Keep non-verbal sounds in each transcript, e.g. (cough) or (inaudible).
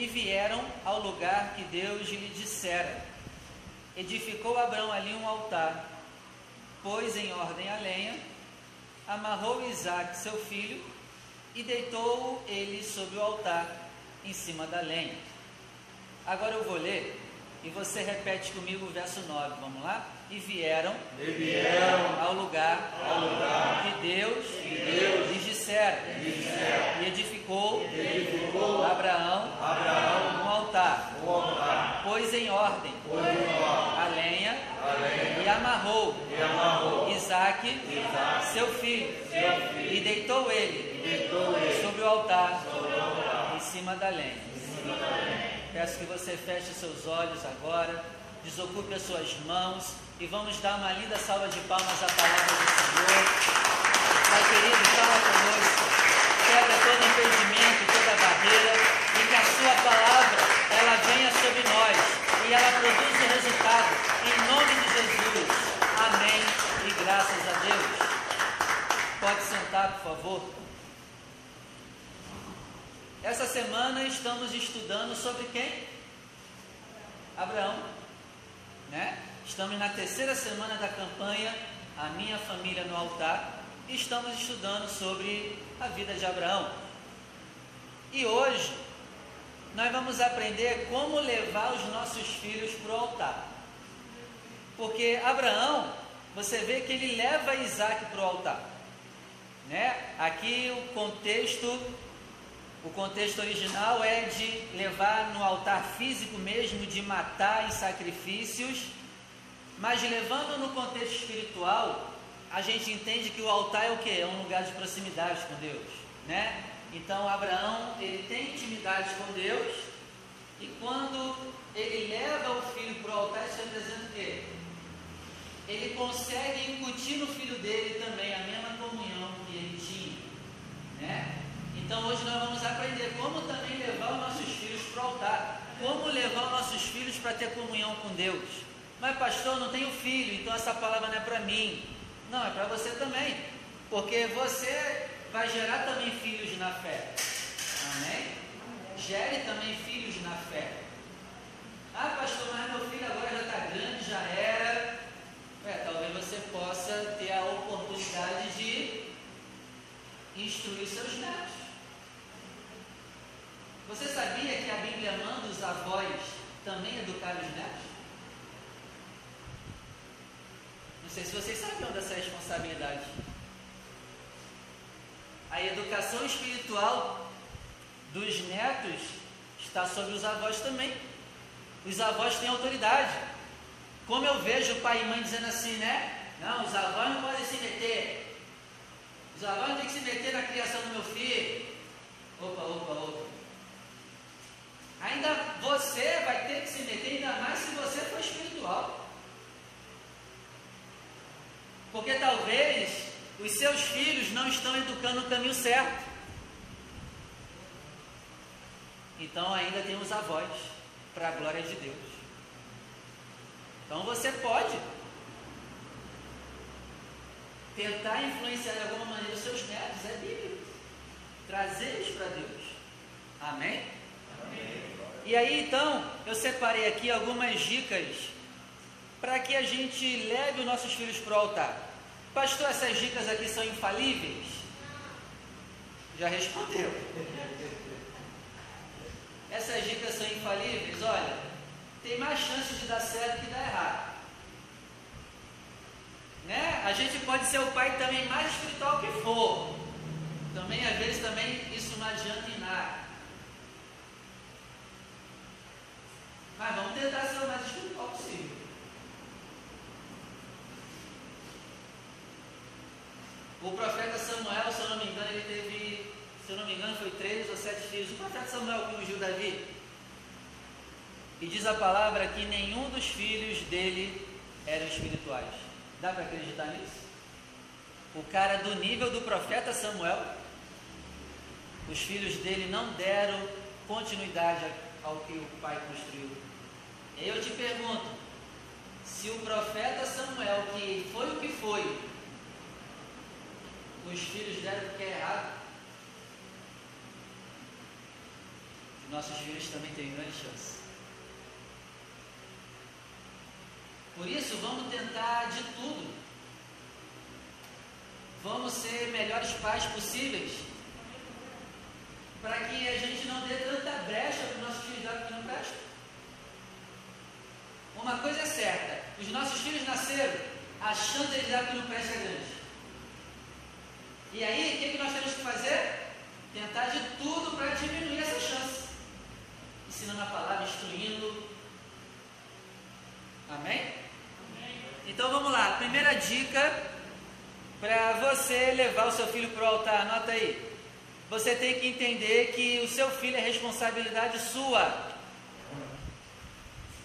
e vieram ao lugar que Deus lhe dissera. Edificou Abraão ali um altar, pôs em ordem a lenha, amarrou Isaac, seu filho, e deitou ele sobre o altar, em cima da lenha. Agora eu vou ler e você repete comigo o verso 9, vamos lá? E vieram, e vieram ao lugar, ao lugar que Deus, que Deus lhes dissera, lhes dissera, e edificou, edificou Abraão, Abraão um altar, um altar, pôs em ordem pôs em ordem a lenha a lenha e amarrou e amarrou Isaac, Isaac, seu filho, seu filho, e deitou ele e deitou ele sobre o altar, sobre o altar, em cima em cima da lenha. Peço que você feche seus olhos agora, desocupe as suas mãos e vamos dar uma linda salva de palmas à palavra do Senhor. Pai querido, fala conosco, quebra todo impedimento, toda barreira e que a sua palavra ela venha sobre nós e ela produza resultado em nome de Jesus. Amém e graças a Deus. Pode sentar, por favor. Essa semana estamos estudando sobre quem? Abraão, né? Estamos na terceira semana da campanha A Minha Família no Altar estamos estudando sobre a vida de Abraão. E hoje nós vamos aprender como levar os nossos filhos para o altar. Porque Abraão, você vê que ele leva Isaac para o altar. Né? Aqui o contexto o contexto original é de levar no altar físico mesmo, de matar em sacrifícios, mas levando no contexto espiritual, a gente entende que o altar é o que? É um lugar de proximidade com Deus, né? Então Abraão ele tem intimidade com Deus e quando ele leva o filho para o altar, isso representa o quê? Ele consegue incutir no filho dele também a mesma comunhão que ele tinha, né? Então hoje nós vamos aprender como também levar os nossos filhos para o altar, como levar os nossos filhos para ter comunhão com Deus. Mas pastor, não tenho filho, então essa palavra não é para mim. Não, é para você também, porque você vai gerar também filhos na fé. Amém? Gere também filhos na fé. Ah, pastor, mas meu filho agora já está grande, já era. É, talvez você possa ter a oportunidade de instruir seus netos. Você sabia que a Bíblia manda os avós também educar os netos? Não sei se vocês sabiam dessa responsabilidade. A educação espiritual dos netos está sobre os avós também. Os avós têm autoridade. Como eu vejo pai e mãe dizendo assim, né? Não, os avós não podem se meter. Os avós não têm que se meter na criação do meu filho. Opa, opa, opa. Ainda você vai ter que se meter, ainda mais se você for espiritual. Porque talvez os seus filhos não estão educando no caminho certo. Então ainda tem os avós, para a glória de Deus. Então você pode tentar influenciar de alguma maneira os seus netos, é bíblico. Trazer eles para Deus. Amém? Amém. E aí então, eu separei aqui algumas dicas para que a gente leve os nossos filhos para o altar. Pastor, essas dicas aqui são infalíveis? Já respondeu. (laughs) Essas dicas são infalíveis? Olha, tem mais chance de dar certo que dar errado. Né? A gente pode ser o pai também mais espiritual que for. Também, às vezes, também isso não adianta em nada. Mas vamos tentar ser o mais espiritual possível. O profeta Samuel, se eu não me engano, ele teve, se eu não me engano, foi três ou sete filhos. O profeta Samuel que ungiu Davi. E diz a palavra que nenhum dos filhos dele eram espirituais. Dá para acreditar nisso? O cara do nível do profeta Samuel, os filhos dele não deram continuidade ao que o pai construiu. Eu te pergunto, se o profeta Samuel, que foi o que foi, os filhos deram o que é errado, nossos filhos também têm grande chance. Por isso, vamos tentar de tudo. Vamos ser melhores pais possíveis para que a gente não dê tanta brecha para os nossos filhos dar que não prestam. Uma coisa é certa, os nossos filhos nasceram, a chance de eles dar que não presta é grande. E aí, o que, que nós temos que fazer? Tentar de tudo para diminuir essa chance. Ensinando a palavra, instruindo. Amém? Amém. Então vamos lá. Primeira dica para você levar o seu filho para o altar, anota aí você tem que entender que o seu filho é responsabilidade sua.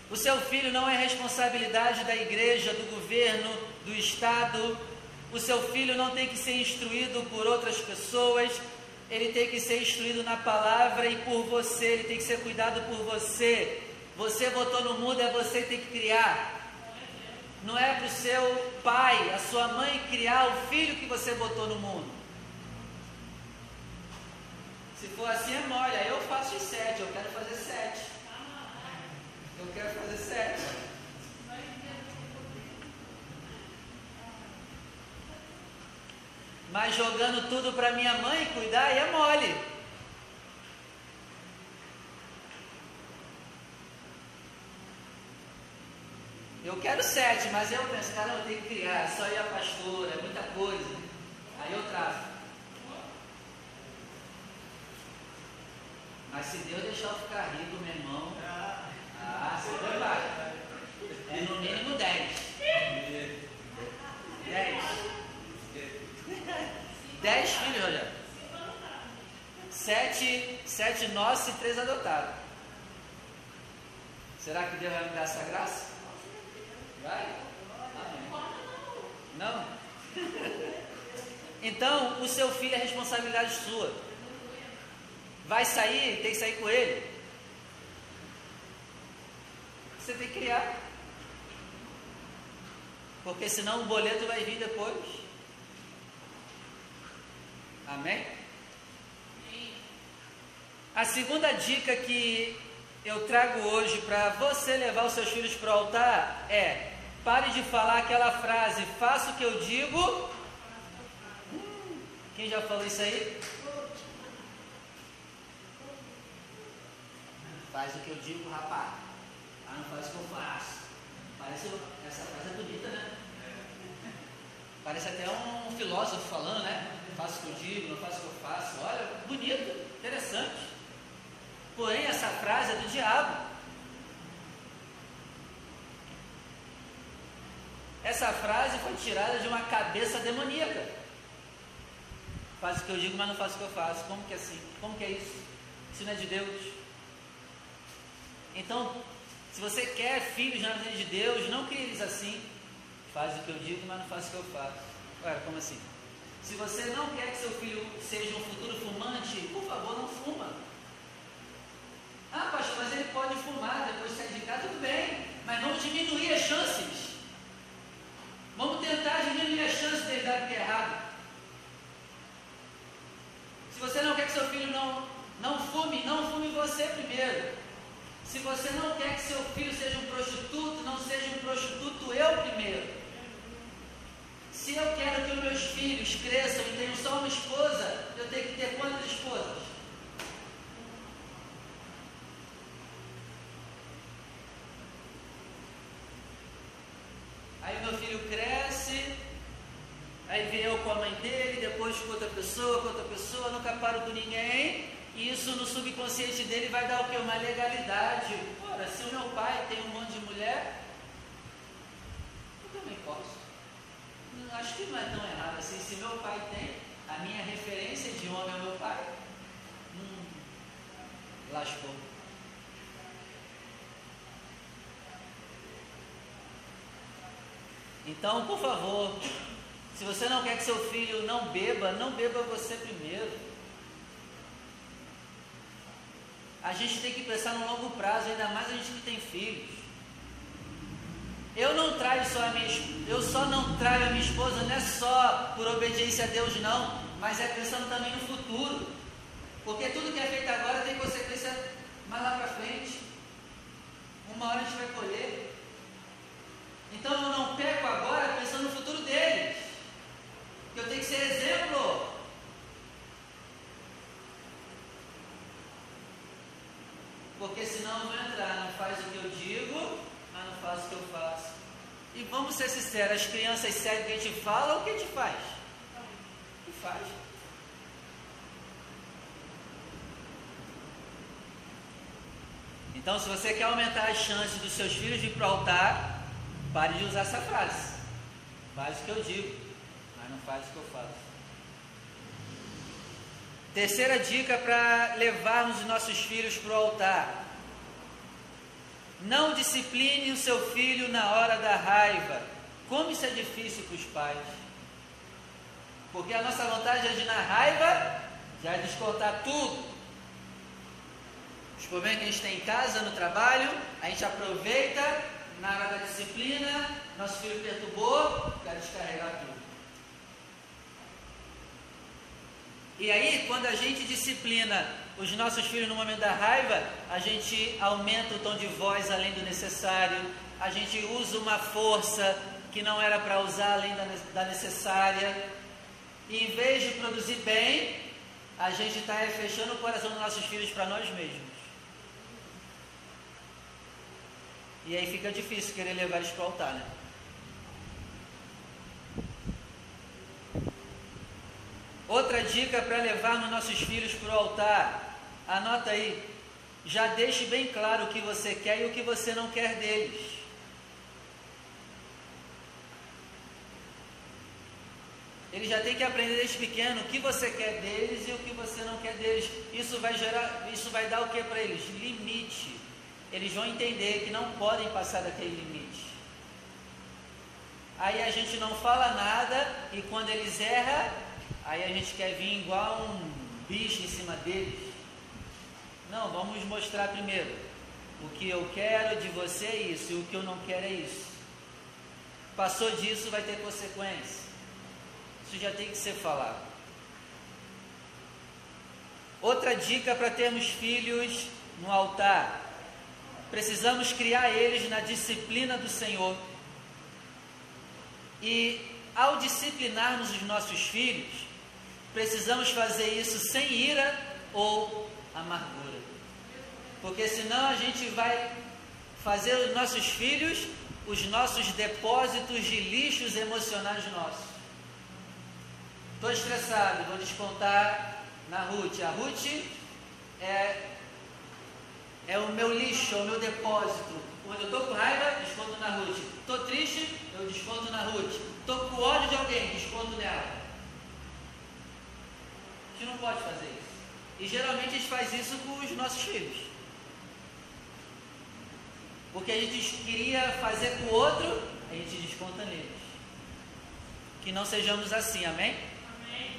O seu filho não é responsabilidade da igreja, do governo, do Estado. O seu filho não tem que ser instruído por outras pessoas. Ele tem que ser instruído na palavra e por você. Ele tem que ser cuidado por você. Você botou no mundo, é você que tem que criar. Não é para o seu pai, a sua mãe criar o filho que você botou no mundo. Se for assim é mole, eu faço em sete, eu quero fazer sete. Eu quero fazer sete. Mas jogando tudo para minha mãe cuidar, é mole. Eu quero sete, mas eu penso, cara, eu tenho que criar, só ir a pastora, é muita coisa. Aí eu trago. Mas se Deus deixar eu ficar rico, meu irmão, ah, você vai vai. É no mínimo 10. 10. 10 filhos, olha. Sete, sete nossos e três adotados. Será que Deus vai me dar essa graça? Vai? Não? (laughs) Então, o seu filho é responsabilidade sua. Vai sair, tem que sair com ele. Você tem que criar. Porque senão o boleto vai vir depois. Amém? A segunda dica que eu trago hoje para você levar os seus filhos para o altar é: pare de falar aquela frase, faça o que eu digo. Hum, quem já falou isso aí? Faz o que eu digo, rapaz. Ah, não faz o que eu faço. Parece, essa frase é bonita, né? Parece até um filósofo falando, né? Faço o que eu digo, não faço o que eu faço. Olha, bonito, interessante. Porém, essa frase é do diabo. Essa frase foi tirada de uma cabeça demoníaca. Faz o que eu digo, mas não faço o que eu faço. Como que é assim? Como que é isso? Isso não é de Deus. Então, se você quer filhos na vida de Deus, não crie eles assim. Faz o que eu digo, mas não faz o que eu faço. Ué, como assim? Se você não quer que seu filho seja um futuro fumante, por favor, não fuma. Ah, pastor, mas ele pode fumar depois de sair de casa, tudo bem. Mas vamos diminuir as chances. Vamos tentar diminuir as chances dele dar o que é errado. Se você não quer que seu filho não, não fume, não fume você primeiro. Se você não quer que seu filho seja um prostituto, não seja um prostituto eu primeiro. Se eu quero que os meus filhos cresçam e tenham só uma esposa, eu tenho que ter quantas esposas? Aí meu filho cresce, aí vem eu com a mãe dele, depois com outra pessoa, com outra pessoa, nunca paro com ninguém. E isso no subconsciente dele vai dar o que? Uma legalidade. Ora, se o meu pai tem um monte de mulher, eu também posso. Acho que não é tão errado assim. Se meu pai tem, a minha referência de homem é meu pai. Hum, lascou. Então, por favor, se você não quer que seu filho não beba, não beba você primeiro. a gente tem que pensar no longo prazo, ainda mais a gente que tem filhos. Eu não traio só a minha eu só não traio a minha esposa não é só por obediência a Deus não, mas é pensando também no futuro. Porque tudo que é feito agora tem consequência mais lá para frente. Uma hora a gente vai colher. Então eu não peco agora pensando no futuro deles. Eu tenho que ser exemplo. Porque senão eu vou entrar. E vamos ser sinceros, as crianças seguem o que a gente fala ou o que a gente faz? O que faz? Então, se você quer aumentar as chances dos seus filhos de ir para o altar, pare de usar essa frase. Faz o que eu digo, mas não faz o que eu faço. Terceira dica para levarmos os nossos filhos para o altar. Não discipline o seu filho na hora da raiva. Como isso é difícil para os pais. Porque a nossa vontade é de na raiva já descontar tudo. Os problemas que a gente tem em casa, no trabalho, a gente aproveita na hora da disciplina, nosso filho perturbou, quer descarregar tudo. E aí, quando a gente disciplina os nossos filhos no momento da raiva, a gente aumenta o tom de voz além do necessário, a gente usa uma força que não era para usar além da necessária, e em vez de produzir bem, a gente está fechando o coração dos nossos filhos para nós mesmos. E aí fica difícil querer levar eles para o altar, né? Outra dica para levarmos nossos filhos para o altar, anota aí, já deixe bem claro o que você quer e o que você não quer deles. Ele já tem que aprender desde pequeno o que você quer deles e o que você não quer deles. Isso vai gerar, isso vai dar o que para eles? Limite. Eles vão entender que não podem passar daquele limite. Aí a gente não fala nada e quando eles erram, Aí a gente quer vir igual um bicho em cima deles. Não, vamos mostrar primeiro. O que eu quero de você é isso, e o que eu não quero é isso. Passou disso, vai ter consequência. Isso já tem que ser falado. Outra dica para termos filhos no altar: precisamos criar eles na disciplina do Senhor. E ao disciplinarmos os nossos filhos, precisamos fazer isso sem ira ou amargura. Porque senão a gente vai fazer os nossos filhos os nossos depósitos de lixos emocionais nossos. Estou estressado, vou descontar na Ruth. A Ruth é, é o meu lixo, é o meu depósito. Quando eu estou com raiva, desconto na Ruth. Estou triste, eu desconto na Ruth. Estou com ódio de alguém, desconto nela gente não pode fazer isso. E geralmente a gente faz isso com os nossos filhos. Porque a gente queria fazer com o outro, a gente desconta neles. Que não sejamos assim, amém? Amém.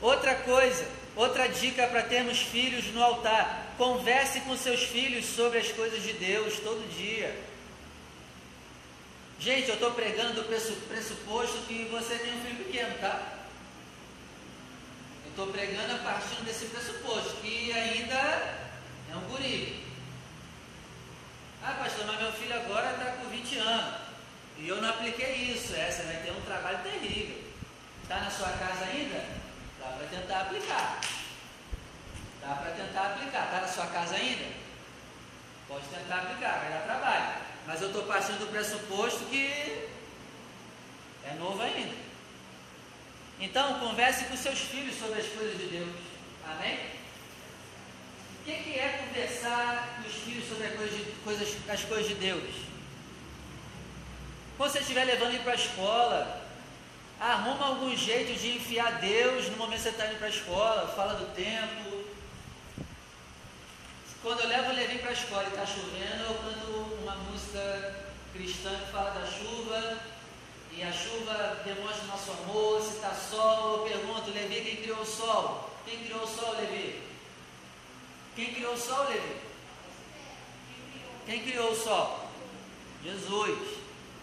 Outra coisa, outra dica para termos filhos no altar: converse com seus filhos sobre as coisas de Deus todo dia. Gente, eu estou pregando do pressuposto que você tem um filho pequeno, tá? Estou pregando a partir desse pressuposto, que ainda é um guri. Ah, pastor, mas meu filho agora está com 20 anos. E eu não apliquei isso. Essa vai ter um trabalho terrível. Está na sua casa ainda? Dá para tentar aplicar. Dá para tentar aplicar. Está na sua casa ainda? Pode tentar aplicar, vai dar trabalho. Mas eu estou partindo do pressuposto que é novo ainda. Então, converse com seus filhos sobre as coisas de Deus. Amém? O que, que é conversar com os filhos sobre as coisas, de, coisas, as coisas de Deus? Quando você estiver levando ele para a escola, arruma algum jeito de enfiar Deus no momento que você está indo para a escola, fala do tempo. Quando eu levo o Levi para a escola e está chovendo, eu canto uma música cristã que fala da chuva e a chuva demonstra nosso amor, se está sol, eu pergunto, Levi, quem criou o sol? Quem criou o sol, Levi? Quem criou o sol, Levi? Quem criou o sol? Jesus.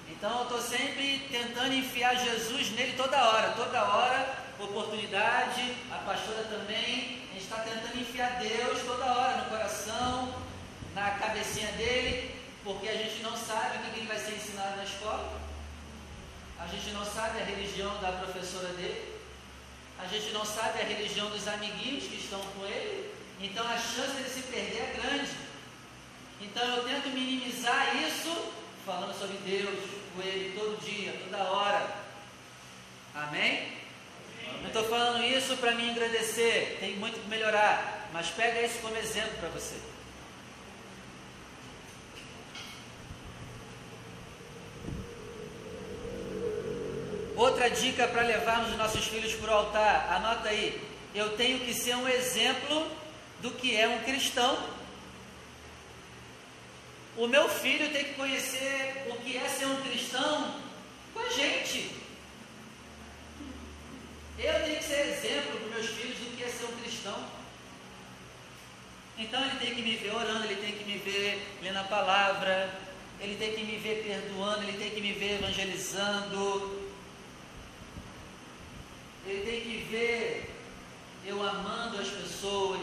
Então eu estou sempre tentando enfiar Jesus nele toda hora, toda hora, oportunidade, a pastora também, a gente está tentando enfiar Deus toda hora no coração, na cabecinha dele, porque a gente não sabe o que ele vai ser ensinado na escola. A gente não sabe a religião da professora dele. A gente não sabe a religião dos amiguinhos que estão com ele. Então a chance dele se perder é grande. Então eu tento minimizar isso falando sobre Deus com ele todo dia, toda hora. Amém? Não estou falando isso para me engrandecer, tem muito que melhorar, mas pega isso como exemplo para você. Outra dica para levarmos os nossos filhos para o altar, anota aí. Eu tenho que ser um exemplo do que é um cristão. O meu filho tem que conhecer o que é ser um cristão com a gente. Eu tenho que ser exemplo para meus filhos do que é ser um cristão. Então ele tem que me ver orando, ele tem que me ver lendo a palavra, ele tem que me ver perdoando, ele tem que me ver evangelizando, ele tem que ver eu amando as pessoas,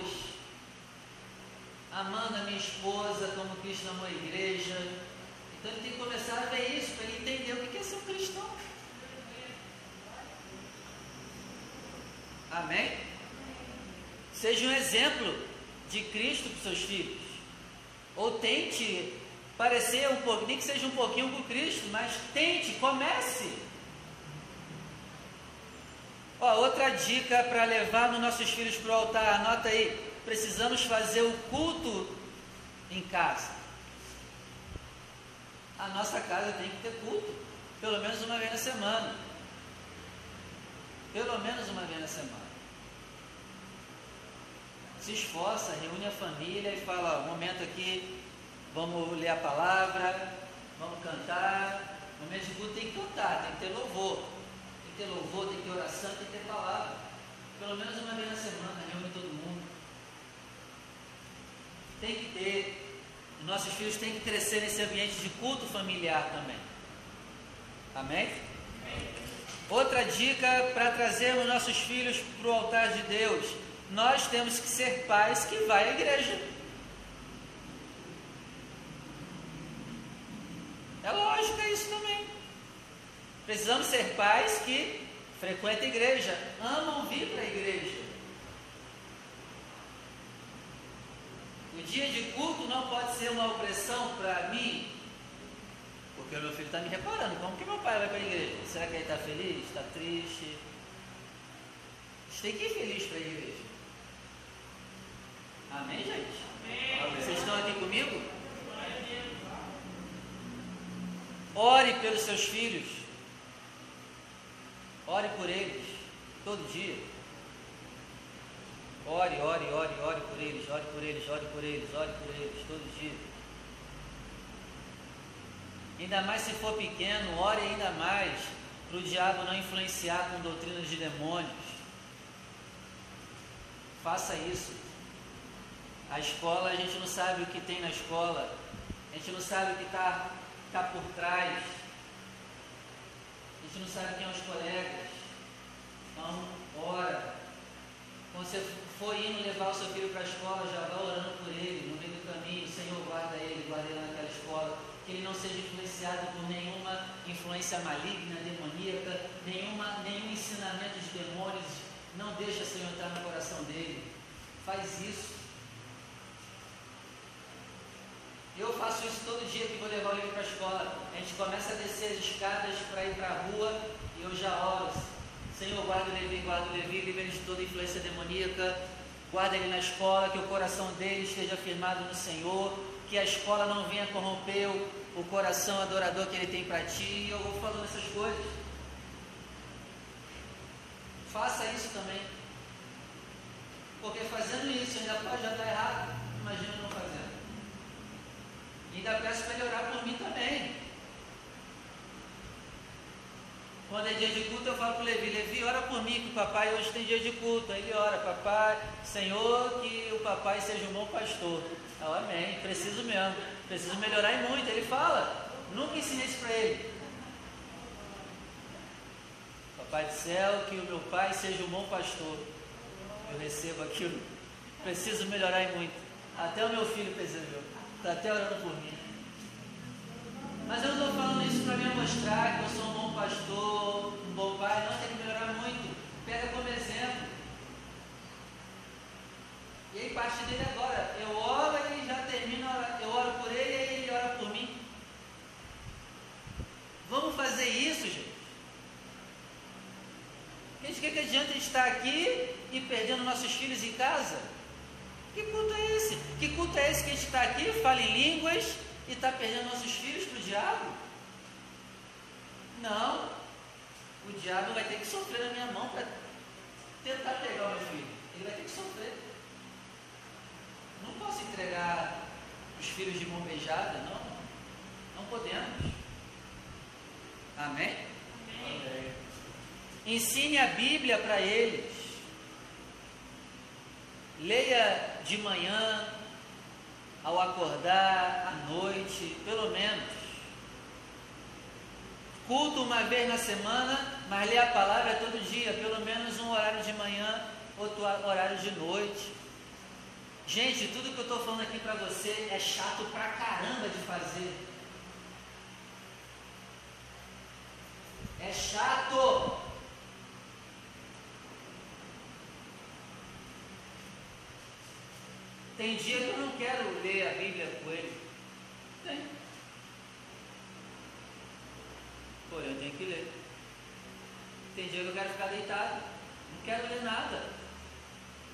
amando a minha esposa como Cristo amou a igreja. Então ele tem que começar a ver isso para ele entender o que é ser um cristão. Amém? Seja um exemplo de Cristo para os seus filhos. Ou tente parecer um pouco, nem que seja um pouquinho com Cristo, mas tente, comece. Ó, outra dica para levar os nossos filhos para o altar, anota aí. Precisamos fazer o culto em casa. A nossa casa tem que ter culto, pelo menos uma vez na semana. Pelo menos uma vez na semana. Se esforça, reúne a família e fala: ó, momento aqui, vamos ler a palavra, vamos cantar. No mês de culto tem que cantar, tem que ter louvor ter louvor, tem que ter oração, tem que ter palavra. Pelo menos uma vez na semana, reúne todo mundo. Tem que ter. Nossos filhos têm que crescer nesse ambiente de culto familiar também. Amém? Outra dica para trazermos nossos filhos para o altar de Deus. Nós temos que ser pais que vai à igreja. É lógico, é isso também. Precisamos ser pais que frequentam a igreja, amam vir para a igreja. O dia de culto não pode ser uma opressão para mim, porque o meu filho está me reparando. Como que meu pai vai para a igreja? Será que ele está feliz? Está triste? A gente tem que ir feliz para a igreja. Amém, gente? Amém. Vocês estão aqui comigo? Ore pelos seus filhos. Ore por eles, todo dia. Ore, ore, ore, ore por eles, ore por eles, ore por eles, ore por eles, todo dia. Ainda mais se for pequeno, ore ainda mais para o diabo não influenciar com doutrinas de demônios. Faça isso. A escola, a gente não sabe o que tem na escola, a gente não sabe o que está tá por trás gente não sabe quem são os colegas. Então, ora. Quando você for indo levar o seu filho para a escola, já vá orando por ele, no meio do caminho. Senhor, guarda ele, guarda ele naquela escola. Que ele não seja influenciado por nenhuma influência maligna, demoníaca, nenhuma, nenhum ensinamento de demônios. Não deixa, Senhor, entrar no coração dele. Faz isso. Eu faço isso todo dia que vou levar o livro para a escola. A gente começa a descer as escadas para ir para a rua e eu já oro. Senhor, guarda o Levi, guarda o Levi, livre de toda influência demoníaca. Guarda ele na escola, que o coração dele esteja firmado no Senhor. Que a escola não venha corromper o, coração adorador que ele tem para ti. E eu vou falando essas coisas. Faça isso também. Porque fazendo isso ainda pode já estar errado. Imagina não fazendo. Ainda peço para ele orar por mim também. Quando é dia de culto, eu falo para o Levi, Levi, ora por mim, que o papai hoje tem dia de culto. Aí ele ora, papai, Senhor, que o papai seja um bom pastor. Eu, amém, preciso mesmo, preciso melhorar e muito. Ele fala, nunca ensinei isso para ele. Papai do céu, que o meu pai seja um bom pastor. Eu recebo aquilo, preciso melhorar e muito. Até o meu filho percebeu. Está até orando por mim. Mas eu não estou falando isso para me mostrar que eu sou um bom pastor, um bom pai. Não, tem que melhorar muito. Pega como exemplo. E aí parte dele agora. Eu oro e já termino, eu oro por ele e ele ora por mim. Vamos fazer isso, gente. Gente, o que, que adianta estar aqui e perdendo nossos filhos em casa? Que culto é esse? Que culto é esse que a gente está aqui, fala em línguas e está perdendo nossos filhos para o diabo? Não. O diabo vai ter que sofrer na minha mão para tentar pegar o meu filho. Ele vai ter que sofrer. Não posso entregar os filhos de mão beijada, não. Não podemos. Amém? Amém. Ensine a Bíblia para eles. Leia de manhã, ao acordar, à noite, pelo menos. Culto uma vez na semana, mas lê a palavra todo dia, pelo menos um horário de manhã, outro horário de noite. Gente, tudo que eu estou falando aqui para você é chato pra caramba de fazer. É chato. Tem dia que eu não quero ler a Bíblia com ele. Tem. Porém, eu tenho que ler. Tem dia que eu quero ficar deitado. Não quero ler nada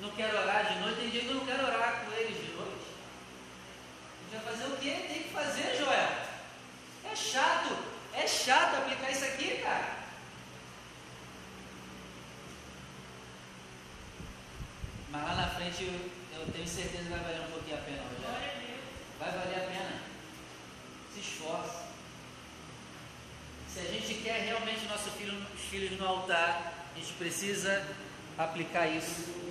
não quero orar de noite, tem dia que eu não quero orar com eles de noite. A gente vai fazer o quê? Tem que fazer, Joel. É chato, é chato aplicar isso aqui, cara. Mas lá na frente eu, eu tenho certeza que vai valer um pouquinho a pena, Rogério. Vai valer a pena. Se esforce. Se a gente quer realmente nosso filho, os filhos no altar, a gente precisa aplicar isso.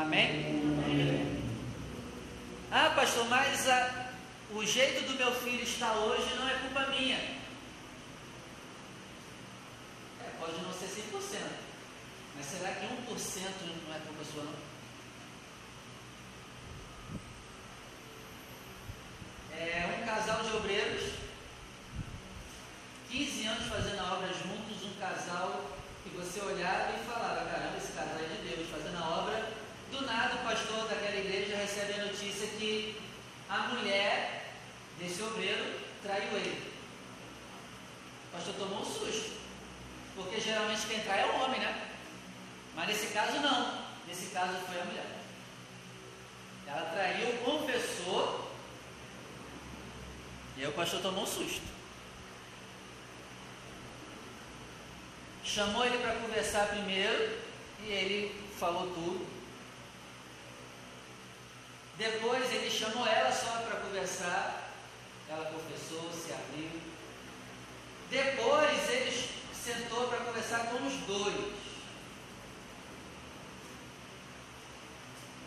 Amém? Ah, pastor, mas a, o jeito do meu filho estar hoje não é culpa minha. É, pode não ser 100%. Mas será que 1% não é culpa sua, não? É um casal de obreiros, 15 anos fazendo a obra juntos, um casal que você olhava e falava, caramba, esse casal é de Deus, fazendo a obra do nada, o pastor daquela igreja recebe a notícia que a mulher desse obreiro traiu ele. O pastor tomou um susto, porque geralmente quem trai é o homem, né? Mas nesse caso, não. Nesse caso, foi a mulher. Ela traiu, confessou, e aí o pastor tomou um susto. Chamou ele para conversar primeiro, e ele falou tudo. Depois ele chamou ela só para conversar. Ela confessou, se abriu. Depois ele sentou para conversar com os dois.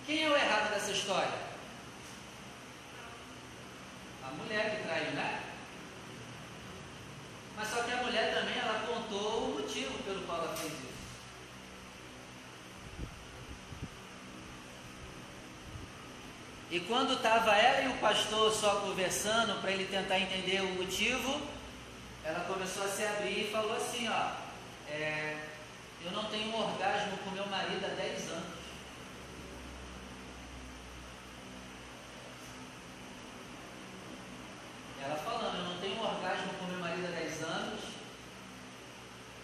Quem é o errado dessa história? A mulher que traiu, né? Mas só que a mulher também ela contou o motivo pelo qual ela fez isso. E quando estava ela e o pastor só conversando para ele tentar entender o motivo, ela começou a se abrir e falou assim, ó, é, eu não tenho um orgasmo com meu marido há 10 anos. Ela falando, eu não tenho um orgasmo com meu marido há 10 anos,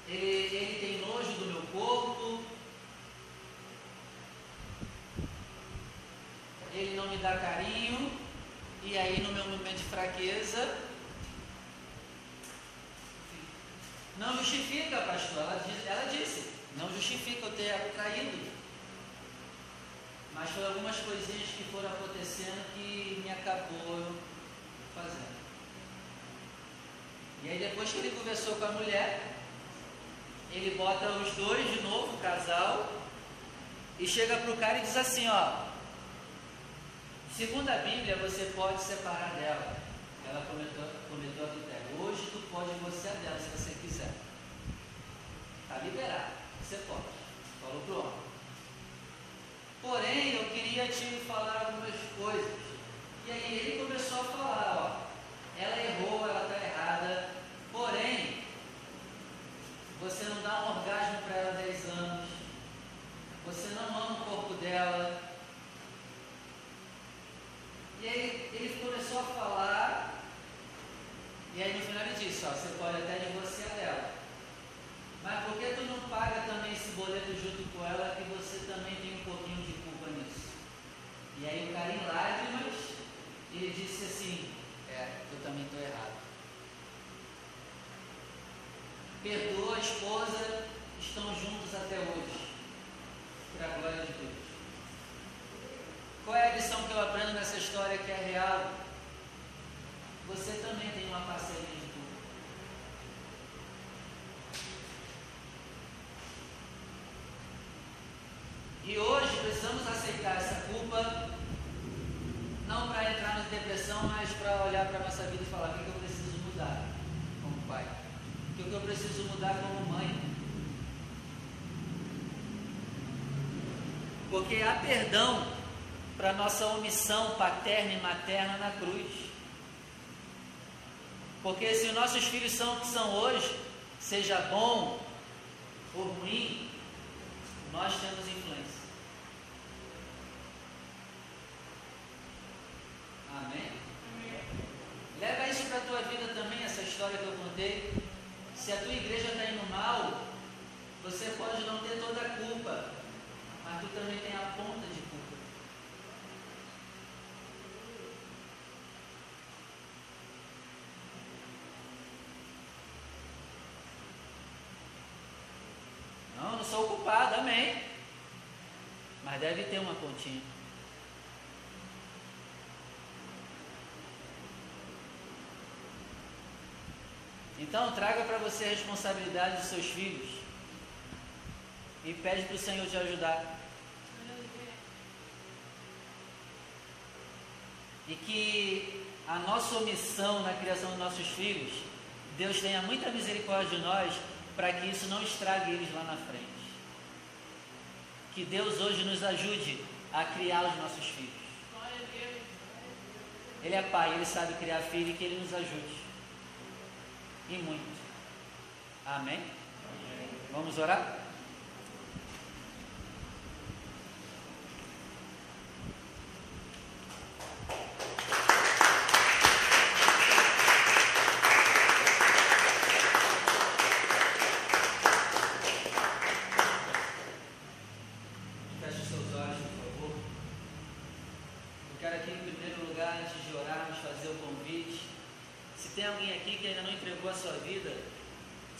ele, ele tem nojo do meu corpo, ele não me dá carinho, e aí no meu momento de fraqueza, não justifica, pastor, ela, ela disse, não justifica eu ter traído. Mas foi algumas coisinhas que foram acontecendo que me acabou fazendo. E aí depois que ele conversou com a mulher, ele bota os dois de novo, o casal, e chega para o cara e diz assim, ó, Segundo a Bíblia, você pode separar dela. Ela cometeu, cometeu adultério. Hoje tu pode negociar dela se você quiser. Está liberado. Você pode. Falou pro homem. Porém, eu queria te falar algumas coisas. E aí ele começou a falar, ó. Ela errou, ela está errada. Porém, você não dá um orgasmo para ela há 10 anos. Você não ama o corpo dela. E aí ele começou a falar e aí no final ele disse, ó, você pode até divorciar dela. Mas por que tu não paga também esse boleto junto com ela que você também tem um pouquinho de culpa nisso? E aí o cara em lágrimas, ele disse assim, é, eu também estou errado. Perdoa a esposa, estão juntos até hoje. Para a glória de Deus. Qual é a lição que eu aprendo nessa história que é real? Você também tem uma parceria de culpa. E hoje precisamos aceitar essa culpa, não para entrar na depressão, mas para olhar para a nossa vida e falar o que eu preciso mudar como pai, o que eu preciso mudar como mãe. Porque há perdão para nossa omissão paterna e materna na cruz. Porque se os nossos filhos são o que são hoje, seja bom ou ruim, nós temos influência. Amém? Leva isso para a tua vida também, essa história que eu contei. Se a tua igreja está indo mal, você pode não ter toda a culpa, mas tu também tem a ponta de culpa. Não, não sou culpado, amém. Mas deve ter uma pontinha. Então traga para você a responsabilidade dos seus filhos e pede para o Senhor te ajudar. E que a nossa omissão na criação dos nossos filhos, Deus tenha muita misericórdia de nós para que isso não estrague eles lá na frente. Que Deus hoje nos ajude a criar os nossos filhos. Ele é pai, ele sabe criar filho e que ele nos ajude. E muito. Amém? Amém. Vamos orar?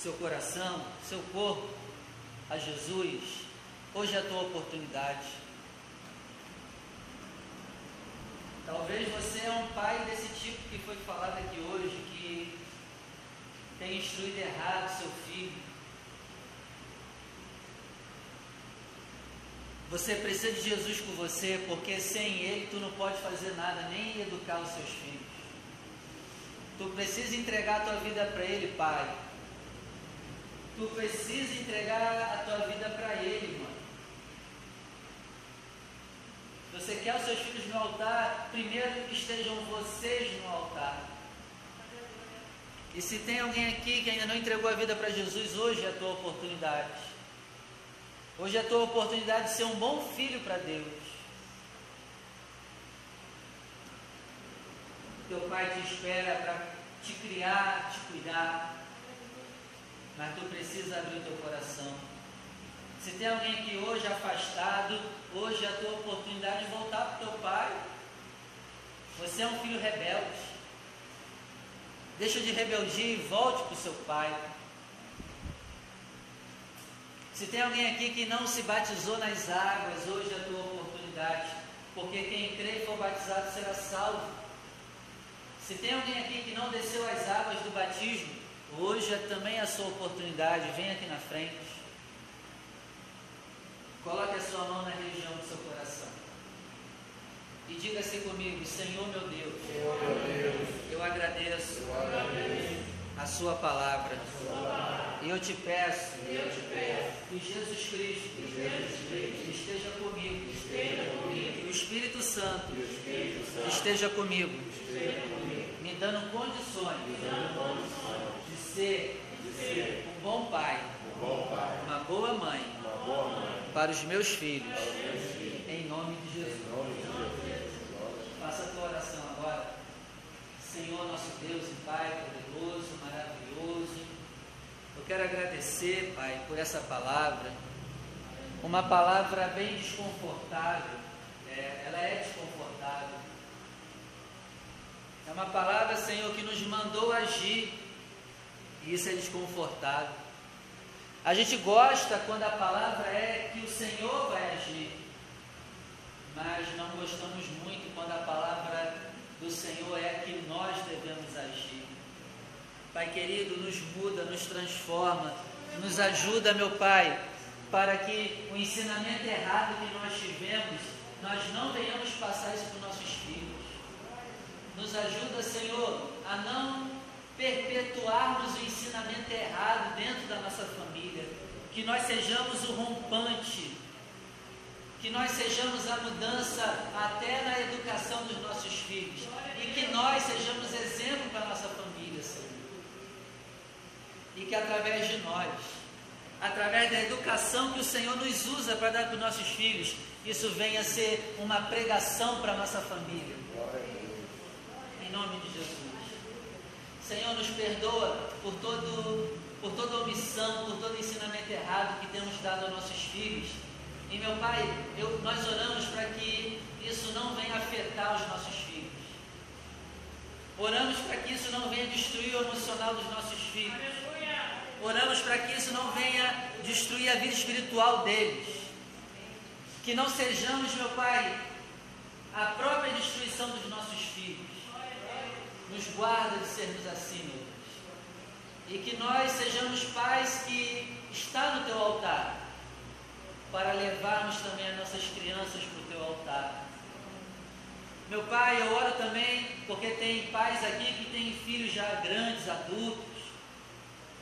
seu coração, seu a Jesus, hoje é a tua oportunidade. Talvez você é um pai desse tipo que foi falado aqui hoje, que tem instruído errado seu filho. Você precisa de Jesus com você, porque sem Ele tu não pode fazer nada, nem educar os seus filhos. Tu precisa entregar a tua vida para Ele, Pai. Tu precisa entregar a tua vida para Ele, mano. Você quer os seus filhos no altar, primeiro que estejam vocês no altar. E se tem alguém aqui que ainda não entregou a vida para Jesus, hoje é a tua oportunidade. Hoje é a tua oportunidade de ser um bom filho para Deus. Teu pai te espera para te criar, te cuidar mas tu precisa abrir o teu coração. Se tem alguém aqui hoje afastado, hoje é a tua oportunidade de voltar para o teu pai. Você é um filho rebelde. Deixa de rebeldia e volte para o seu pai. Se tem alguém aqui que não se batizou nas águas, hoje é a tua oportunidade. Porque quem crê e for batizado será salvo. Se tem alguém aqui que não desceu as águas do batismo, Hoje é também a sua oportunidade, vem aqui na frente. Coloque a sua mão na região do seu coração. E diga-se comigo, Senhor meu Deus, Senhor, meu Deus eu, agradeço eu agradeço a sua palavra. E eu te peço, eu te peço que Jesus Cristo, que Jesus Cristo esteja comigo, esteja comigo, que o Espírito Santo, o Espírito Santo esteja comigo, esteja comigo, me dando condições, me dando condições ser, ser um, bom pai, um bom pai, uma boa mãe, uma boa mãe para, os meus filhos, em nome de Jesus. Em nome de Jesus. Faça a tua oração agora. Senhor nosso Deus e Pai poderoso, maravilhoso, eu quero agradecer, Pai, por essa palavra. Uma palavra bem desconfortável, é, ela é desconfortável. É uma palavra, Senhor, que nos mandou agir isso é desconfortável. A gente gosta quando a palavra é que o Senhor vai agir. Mas não gostamos muito quando a palavra do Senhor é que nós devemos agir. Pai querido, nos muda, nos transforma, nos ajuda, meu Pai, para que o ensinamento errado que nós tivemos, nós não venhamos passar isso para os nossos filhos. Nos ajuda, Senhor, a não perpetuarmos o ensinamento errado dentro da nossa família, que nós sejamos o rompante, que nós sejamos a mudança até na educação dos nossos filhos e que nós sejamos exemplo para a nossa família, Senhor. E que através de nós, através da educação que o Senhor nos usa para dar para os nossos filhos, isso venha a ser uma pregação para a nossa família. Em nome de Jesus. Senhor, nos perdoa por, todo, por toda omissão, por todo ensinamento errado que temos dado aos nossos filhos. E meu Pai, eu, nós oramos para que isso não venha afetar os nossos filhos. Oramos para que isso não venha destruir o emocional dos nossos filhos. Oramos para que isso não venha destruir a vida espiritual deles. Que não sejamos, meu Pai, a própria destruição dos nossos filhos. Nos guarda de sermos assim, meu Deus. E que nós sejamos pais que está no teu altar, para levarmos também as nossas crianças para o teu altar. Meu pai, eu oro também porque tem pais aqui que têm filhos já grandes, adultos.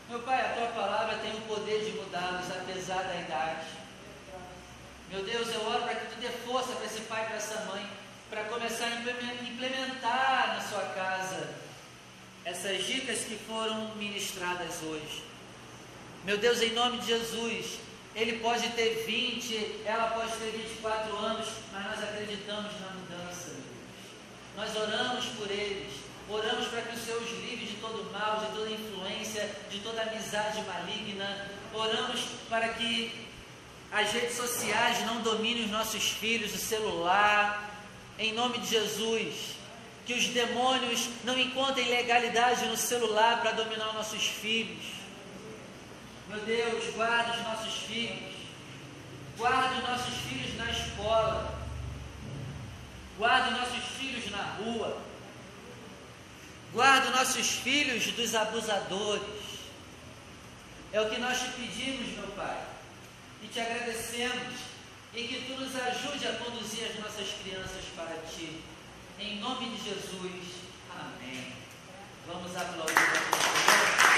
Meu pai, a tua palavra tem o poder de mudá-los apesar da idade. Meu Deus, eu oro para que tu dê força para esse pai e para essa mãe, para começar a implementar na sua casa essas dicas que foram ministradas hoje. Meu Deus, em nome de Jesus, ele pode ter 20, ela pode ter 24 anos, mas nós acreditamos na mudança. Nós oramos por eles, oramos para que o Senhor os livre de todo mal, de toda influência, de toda amizade maligna. Oramos para que as redes sociais não dominem os nossos filhos, o celular. Em nome de Jesus, que os demônios não encontrem legalidade no celular para dominar os nossos filhos. Meu Deus, guarda os nossos filhos. Guarda os nossos filhos na escola. Guarda os nossos filhos na rua. Guarda os nossos filhos dos abusadores. É o que nós te pedimos, meu Pai. E te agradecemos. E que tu nos ajude a conduzir as nossas crianças para ti. Em nome de Jesus. Amém. Vamos aplaudir a Deus.